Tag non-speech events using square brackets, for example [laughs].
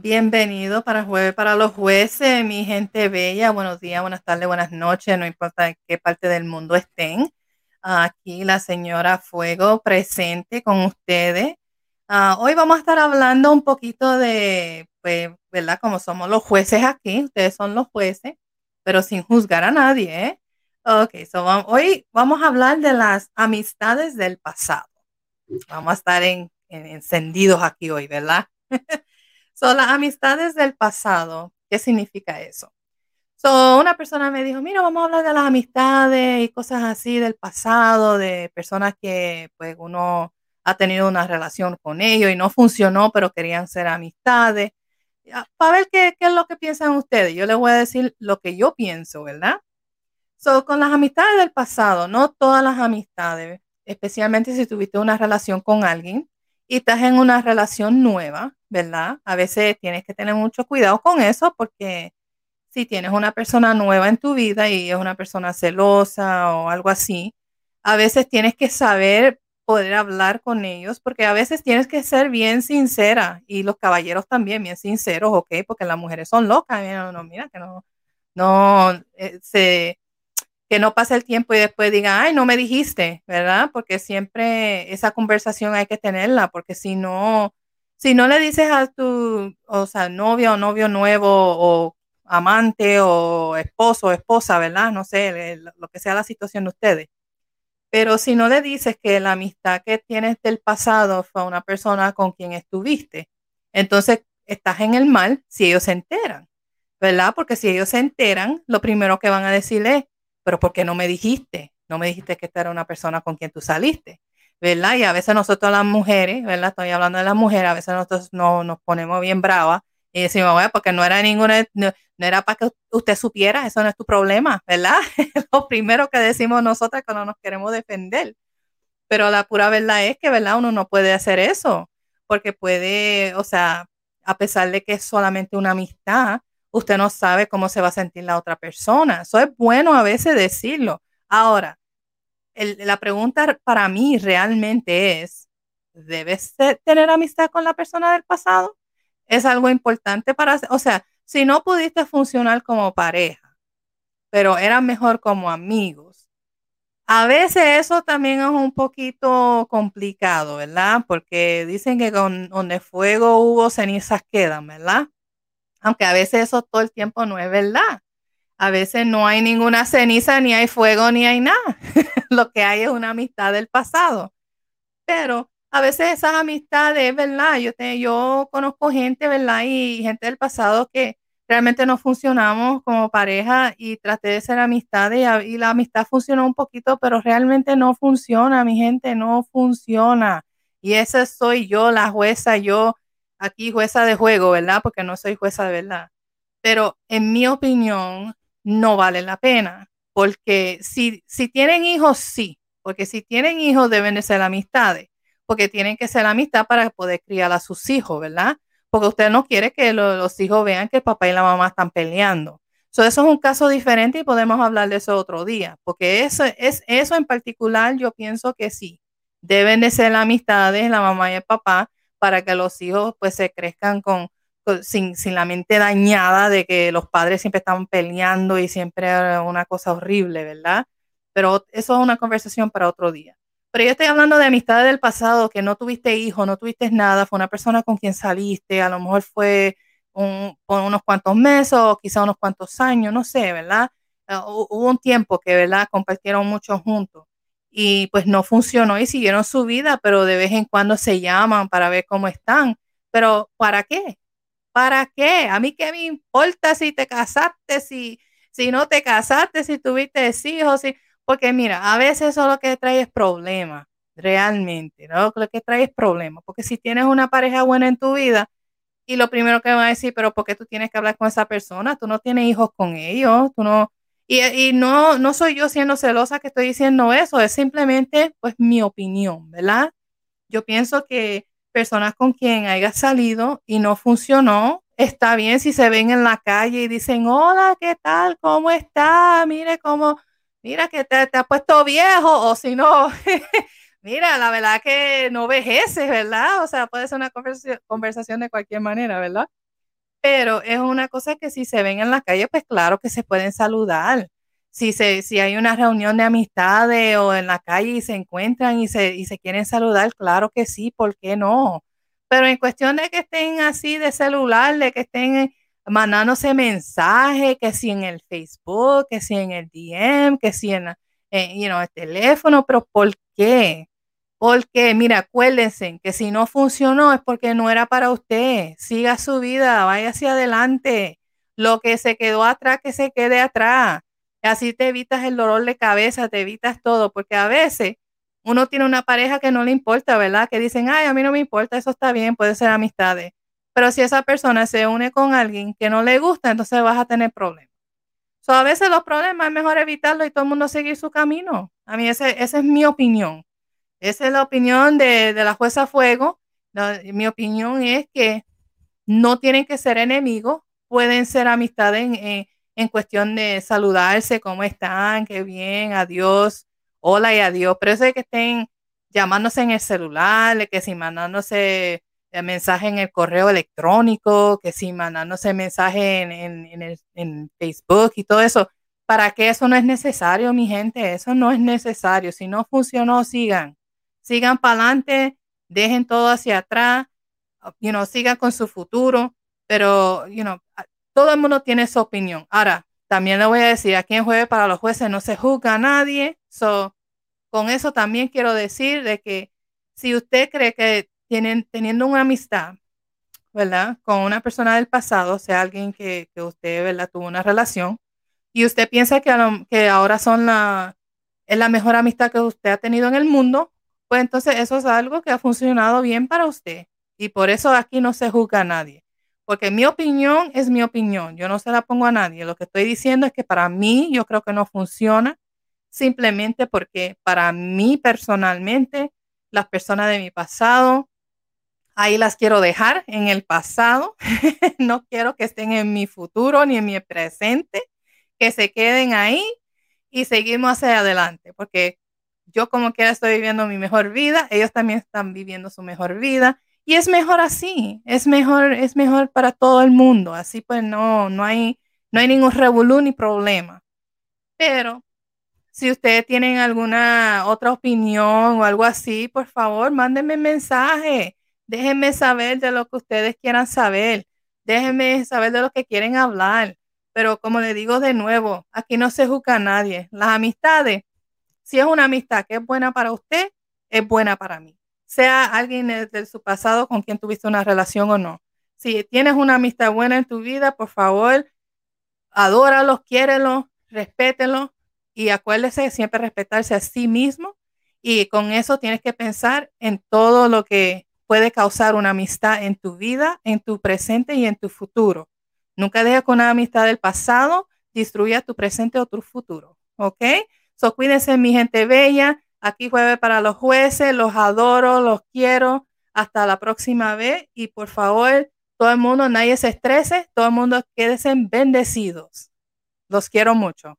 Bienvenido para Jueves para los Jueces, mi gente bella. Buenos días, buenas tardes, buenas noches, no importa en qué parte del mundo estén. Aquí la señora Fuego presente con ustedes. Uh, hoy vamos a estar hablando un poquito de, pues, ¿verdad? Como somos los jueces aquí, ustedes son los jueces, pero sin juzgar a nadie, ¿eh? Ok, so hoy vamos a hablar de las amistades del pasado. Vamos a estar en, en encendidos aquí hoy, ¿verdad? [laughs] Son las amistades del pasado, ¿qué significa eso? So, una persona me dijo, mira, vamos a hablar de las amistades y cosas así del pasado, de personas que pues uno ha tenido una relación con ellos y no funcionó, pero querían ser amistades. Para ver qué, qué es lo que piensan ustedes. Yo les voy a decir lo que yo pienso, ¿verdad? So, con las amistades del pasado, no todas las amistades, especialmente si tuviste una relación con alguien y estás en una relación nueva, ¿verdad? A veces tienes que tener mucho cuidado con eso porque si tienes una persona nueva en tu vida y es una persona celosa o algo así, a veces tienes que saber poder hablar con ellos porque a veces tienes que ser bien sincera y los caballeros también bien sinceros, ¿ok? Porque las mujeres son locas, mira, no, mira que no, no, eh, se, que no pase el tiempo y después diga, ay, no me dijiste, ¿verdad? Porque siempre esa conversación hay que tenerla, porque si no, si no le dices a tu, o sea, novia o novio nuevo o amante o esposo o esposa, ¿verdad? No sé, lo que sea la situación de ustedes. Pero si no le dices que la amistad que tienes del pasado fue una persona con quien estuviste, entonces estás en el mal si ellos se enteran, ¿verdad? Porque si ellos se enteran, lo primero que van a decirle es, pero ¿por qué no me dijiste? No me dijiste que esta era una persona con quien tú saliste. ¿Verdad? Y a veces nosotros las mujeres, ¿verdad? Estoy hablando de las mujeres, a veces nosotros no, nos ponemos bien bravas y decimos, bueno, porque no era ninguna, no, era para que usted supiera, eso no es tu problema, ¿verdad? [laughs] Lo primero que decimos nosotras cuando nos queremos defender. Pero la pura verdad es que, ¿verdad? Uno no puede hacer eso, porque puede, o sea, a pesar de que es solamente una amistad, usted no sabe cómo se va a sentir la otra persona. Eso es bueno a veces decirlo. Ahora, la pregunta para mí realmente es, ¿debes tener amistad con la persona del pasado? Es algo importante para, o sea, si no pudiste funcionar como pareja, pero era mejor como amigos. A veces eso también es un poquito complicado, ¿verdad? Porque dicen que con donde fuego hubo, cenizas quedan, ¿verdad? Aunque a veces eso todo el tiempo no es verdad a veces no hay ninguna ceniza, ni hay fuego, ni hay nada. [laughs] Lo que hay es una amistad del pasado. Pero a veces esas amistades, ¿verdad? Yo, te, yo conozco gente, ¿verdad? Y gente del pasado que realmente no funcionamos como pareja y traté de ser amistades y, y la amistad funcionó un poquito, pero realmente no funciona, mi gente, no funciona. Y esa soy yo, la jueza, yo aquí jueza de juego, ¿verdad? Porque no soy jueza de verdad. Pero en mi opinión, no vale la pena. Porque si, si tienen hijos, sí. Porque si tienen hijos, deben de ser amistades. Porque tienen que ser amistad para poder criar a sus hijos, ¿verdad? Porque usted no quiere que los hijos vean que el papá y la mamá están peleando. eso es un caso diferente y podemos hablar de eso otro día. Porque eso, es, eso en particular yo pienso que sí. Deben de ser amistades, la mamá y el papá, para que los hijos pues se crezcan con, sin, la mente dañada de que los padres siempre estaban peleando y siempre era una cosa horrible, ¿verdad? Pero eso es una conversación para otro día. Pero yo estoy hablando de amistades del pasado, que no tuviste hijos, no tuviste nada, fue una persona con quien saliste, a lo mejor fue un, por unos cuantos meses o quizá unos cuantos años, no sé, ¿verdad? Uh, hubo un tiempo que, ¿verdad? Compartieron mucho juntos y pues no funcionó y siguieron su vida, pero de vez en cuando se llaman para ver cómo están. Pero ¿para qué? ¿Para qué? A mí qué me importa si te casaste, si, si no te casaste, si tuviste hijos, si, porque mira, a veces eso lo que trae es problemas, realmente, ¿no? Lo que trae es problemas, porque si tienes una pareja buena en tu vida y lo primero que van a decir, pero ¿por qué tú tienes que hablar con esa persona? Tú no tienes hijos con ellos, tú no, y, y, no, no soy yo siendo celosa que estoy diciendo eso, es simplemente pues mi opinión, ¿verdad? Yo pienso que personas con quien haya salido y no funcionó, está bien si se ven en la calle y dicen, hola, ¿qué tal? ¿Cómo está? Mire cómo, mira que te, te ha puesto viejo, o si no, [laughs] mira, la verdad que no vejeces, ¿verdad? O sea, puede ser una conversación de cualquier manera, ¿verdad? Pero es una cosa que si se ven en la calle, pues claro que se pueden saludar. Si, se, si hay una reunión de amistades o en la calle y se encuentran y se, y se quieren saludar, claro que sí, ¿por qué no? Pero en cuestión de que estén así de celular, de que estén mandándose mensajes, que si en el Facebook, que si en el DM, que si en you know, el teléfono, pero ¿por qué? Porque, mira, acuérdense que si no funcionó es porque no era para usted. Siga su vida, vaya hacia adelante. Lo que se quedó atrás, que se quede atrás. Así te evitas el dolor de cabeza, te evitas todo, porque a veces uno tiene una pareja que no le importa, ¿verdad? Que dicen, ay, a mí no me importa, eso está bien, puede ser amistades. Pero si esa persona se une con alguien que no le gusta, entonces vas a tener problemas. So, a veces los problemas es mejor evitarlo y todo el mundo seguir su camino. A mí ese, esa es mi opinión. Esa es la opinión de, la jueza Fuego. mi opinión es que no tienen que ser enemigos, pueden ser amistades en, cuestión de saludarse, cómo están, qué bien, adiós, hola y adiós. Pero eso que estén llamándose en el celular, que si mandándose mensaje en el correo electrónico, que si mandándose mensaje en, en, en, en Facebook y todo eso, ¿para qué eso no es necesario, mi gente? Eso no es necesario. Si no funcionó, sigan sigan para adelante, dejen todo hacia atrás, you know, sigan con su futuro, pero, you know, todo el mundo tiene su opinión. Ahora, también le voy a decir, aquí en Jueves para los Jueces no se juzga a nadie, so, con eso también quiero decir de que si usted cree que tienen, teniendo una amistad, ¿verdad? Con una persona del pasado, sea, alguien que, usted. Tuvo una relación, y usted piensa que, que ahora son la, es la mejor amistad que usted ha tenido en el mundo, pues entonces eso es algo que ha funcionado bien para usted. Y por eso aquí no se juzga a nadie. Porque mi opinión es mi opinión. Yo no se la pongo a nadie. Lo que estoy diciendo es que para mí yo creo que no funciona. Simplemente porque para mí personalmente, las personas de mi pasado, ahí las quiero dejar en el pasado. [laughs] no quiero que estén en mi futuro ni en mi presente. Que se queden ahí y seguimos hacia adelante. Porque yo como quiera estoy viviendo mi mejor vida, ellos también están viviendo su mejor vida y es mejor así, es mejor, es mejor para todo el mundo, así pues no, no hay, no hay ningún revolú ni problema. Pero si ustedes tienen alguna otra opinión o algo así, por favor, mándenme mensaje, déjenme saber de lo que ustedes quieran saber, déjenme saber de lo que quieren hablar. Pero como le digo de nuevo, aquí no se juzga a nadie. Las amistades si es una amistad que es buena para usted, es buena para mí. Sea alguien de, su pasado con quien tuviste una relación o no. Si tienes una amistad buena en tu vida, por favor, adóralos, quiérelos, respétenlos y acuérdese siempre respetarse a sí mismo. Y con eso tienes que pensar en todo lo que puede causar una amistad en tu vida, en tu presente y en tu futuro. Nunca dejes que una amistad del pasado destruya tu presente o tu futuro. ¿Ok? So, cuídense, mi gente bella. Aquí jueves para los jueces. Los adoro, los quiero. Hasta la próxima vez. Y por favor, todo el mundo, nadie se estrese. Todo el mundo quédense bendecidos. Los quiero mucho.